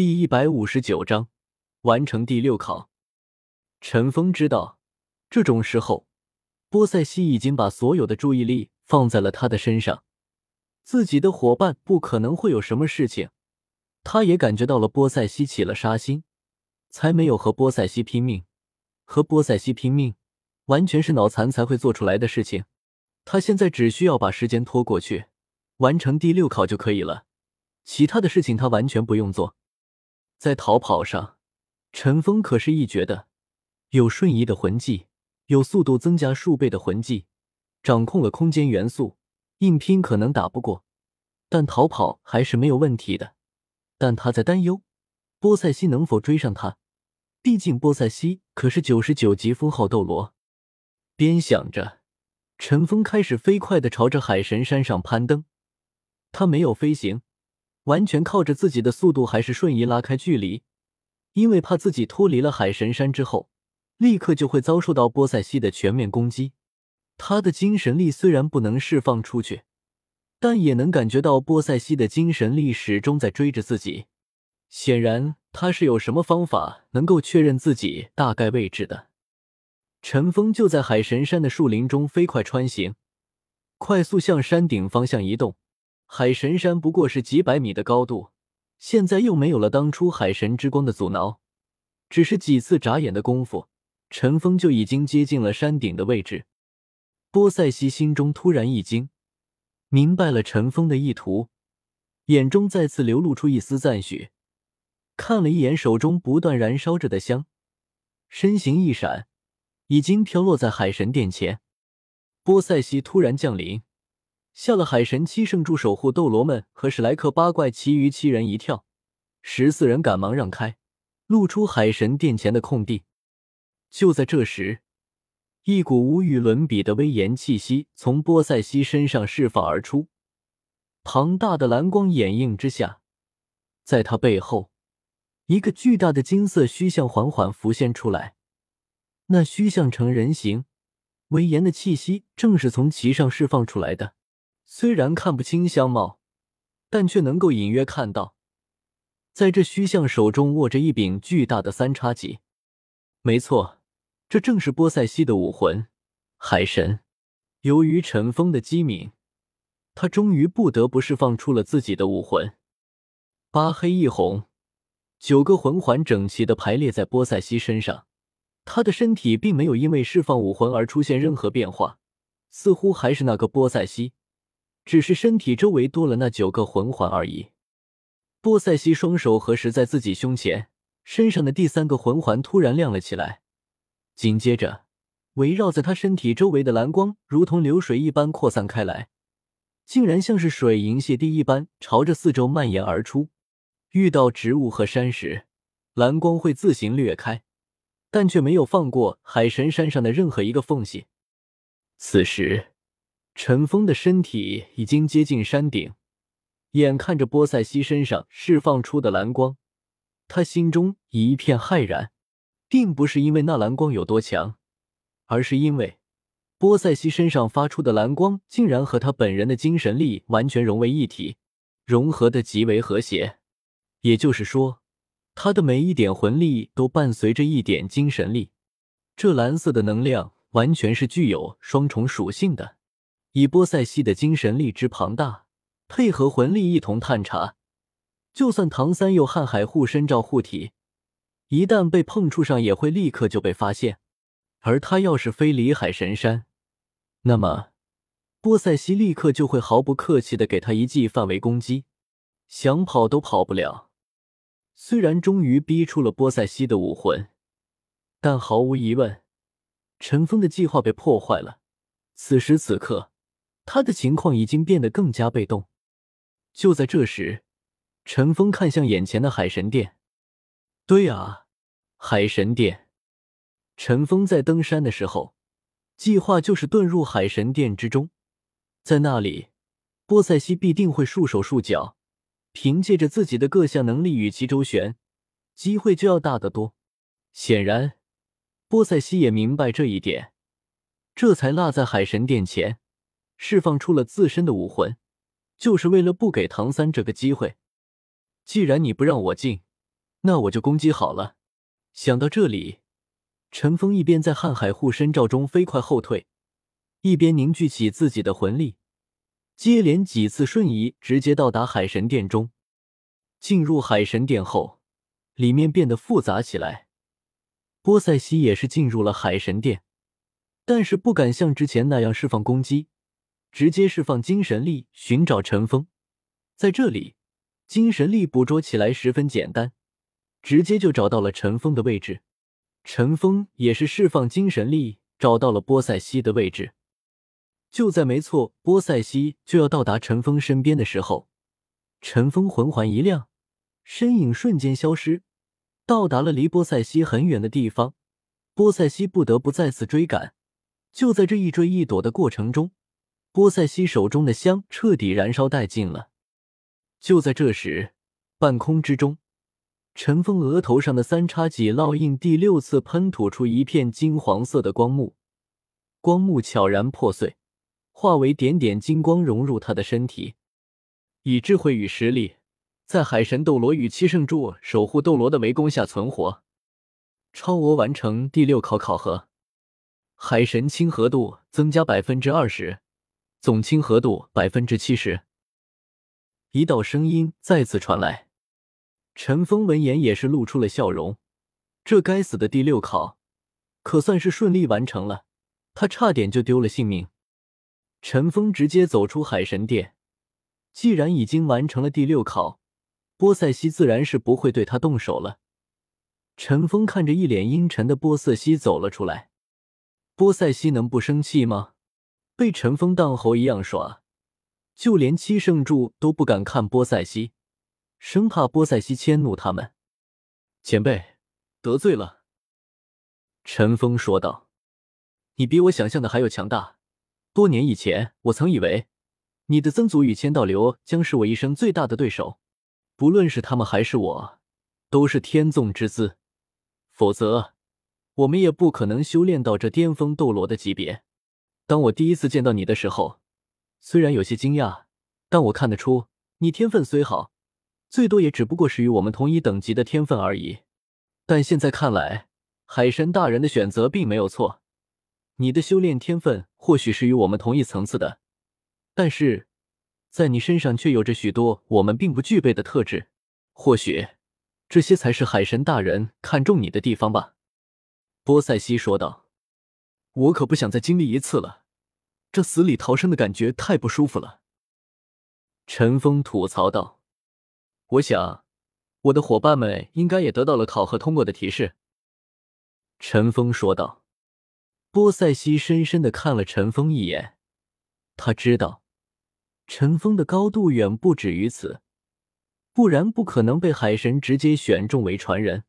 第一百五十九章，完成第六考。陈峰知道，这种时候，波塞西已经把所有的注意力放在了他的身上，自己的伙伴不可能会有什么事情。他也感觉到了波塞西起了杀心，才没有和波塞西拼命。和波塞西拼命，完全是脑残才会做出来的事情。他现在只需要把时间拖过去，完成第六考就可以了，其他的事情他完全不用做。在逃跑上，陈峰可是一绝的，有瞬移的魂技，有速度增加数倍的魂技，掌控了空间元素，硬拼可能打不过，但逃跑还是没有问题的。但他在担忧波塞西能否追上他，毕竟波塞西可是九十九级封号斗罗。边想着，陈峰开始飞快的朝着海神山上攀登，他没有飞行。完全靠着自己的速度还是瞬移拉开距离，因为怕自己脱离了海神山之后，立刻就会遭受到波塞西的全面攻击。他的精神力虽然不能释放出去，但也能感觉到波塞西的精神力始终在追着自己。显然，他是有什么方法能够确认自己大概位置的。陈峰就在海神山的树林中飞快穿行，快速向山顶方向移动。海神山不过是几百米的高度，现在又没有了当初海神之光的阻挠，只是几次眨眼的功夫，陈峰就已经接近了山顶的位置。波塞西心中突然一惊，明白了陈峰的意图，眼中再次流露出一丝赞许，看了一眼手中不断燃烧着的香，身形一闪，已经飘落在海神殿前。波塞西突然降临。吓了海神七圣柱守护斗罗们和史莱克八怪其余七人一跳，十四人赶忙让开，露出海神殿前的空地。就在这时，一股无与伦比的威严气息从波塞西身上释放而出，庞大的蓝光掩映之下，在他背后，一个巨大的金色虚像缓缓浮现出来。那虚像成人形，威严的气息正是从其上释放出来的。虽然看不清相貌，但却能够隐约看到，在这虚像手中握着一柄巨大的三叉戟。没错，这正是波塞西的武魂海神。由于陈峰的机敏，他终于不得不释放出了自己的武魂。八黑一红，九个魂环整齐的排列在波塞西身上，他的身体并没有因为释放武魂而出现任何变化，似乎还是那个波塞西。只是身体周围多了那九个魂环而已。波塞西双手合十在自己胸前，身上的第三个魂环突然亮了起来，紧接着，围绕在他身体周围的蓝光如同流水一般扩散开来，竟然像是水银泻地一般朝着四周蔓延而出。遇到植物和山石，蓝光会自行掠开，但却没有放过海神山上的任何一个缝隙。此时。陈峰的身体已经接近山顶，眼看着波塞西身上释放出的蓝光，他心中一片骇然，并不是因为那蓝光有多强，而是因为波塞西身上发出的蓝光竟然和他本人的精神力完全融为一体，融合的极为和谐。也就是说，他的每一点魂力都伴随着一点精神力，这蓝色的能量完全是具有双重属性的。以波塞西的精神力之庞大，配合魂力一同探查，就算唐三有瀚海护身罩护体，一旦被碰触上，也会立刻就被发现。而他要是飞离海神山，那么波塞西立刻就会毫不客气的给他一记范围攻击，想跑都跑不了。虽然终于逼出了波塞西的武魂，但毫无疑问，陈峰的计划被破坏了。此时此刻。他的情况已经变得更加被动。就在这时，陈峰看向眼前的海神殿。对啊，海神殿。陈峰在登山的时候，计划就是遁入海神殿之中，在那里，波塞西必定会束手束脚。凭借着自己的各项能力与其周旋，机会就要大得多。显然，波塞西也明白这一点，这才落在海神殿前。释放出了自身的武魂，就是为了不给唐三这个机会。既然你不让我进，那我就攻击好了。想到这里，陈峰一边在瀚海护身罩中飞快后退，一边凝聚起自己的魂力，接连几次瞬移，直接到达海神殿中。进入海神殿后，里面变得复杂起来。波塞西也是进入了海神殿，但是不敢像之前那样释放攻击，直接释放精神力寻找陈峰。在这里，精神力捕捉起来十分简单，直接就找到了陈峰的位置。陈峰也是释放精神力找到了波塞西的位置。就在没错，波塞西就要到达陈峰身边的时候，陈峰魂环一亮，身影瞬间消失。到达了离波塞西很远的地方，波塞西不得不再次追赶。就在这一追一躲的过程中，波塞西手中的香彻底燃烧殆尽了。就在这时，半空之中，陈峰额头上的三叉戟烙印第六次喷吐出一片金黄色的光幕，光幕悄然破碎，化为点点金光融入他的身体，以智慧与实力。在海神斗罗与七圣柱守护斗罗的围攻下存活，超额完成第六考考核，海神亲和度增加百分之二十，总亲和度百分之七十。一道声音再次传来，陈峰闻言也是露出了笑容。这该死的第六考，可算是顺利完成了，他差点就丢了性命。陈峰直接走出海神殿，既然已经完成了第六考。波塞西自然是不会对他动手了。陈峰看着一脸阴沉的波塞西走了出来，波塞西能不生气吗？被陈峰当猴一样耍，就连七圣柱都不敢看波塞西，生怕波塞西迁怒他们。前辈得罪了，陈峰说道：“你比我想象的还要强大。多年以前，我曾以为你的曾祖与千道流将是我一生最大的对手。”不论是他们还是我，都是天纵之资，否则我们也不可能修炼到这巅峰斗罗的级别。当我第一次见到你的时候，虽然有些惊讶，但我看得出你天分虽好，最多也只不过是与我们同一等级的天分而已。但现在看来，海神大人的选择并没有错，你的修炼天分或许是与我们同一层次的，但是。在你身上却有着许多我们并不具备的特质，或许这些才是海神大人看中你的地方吧。”波塞西说道。“我可不想再经历一次了，这死里逃生的感觉太不舒服了。”陈峰吐槽道。“我想，我的伙伴们应该也得到了考核通过的提示。”陈峰说道。波塞西深深的看了陈峰一眼，他知道。陈峰的高度远不止于此，不然不可能被海神直接选中为传人。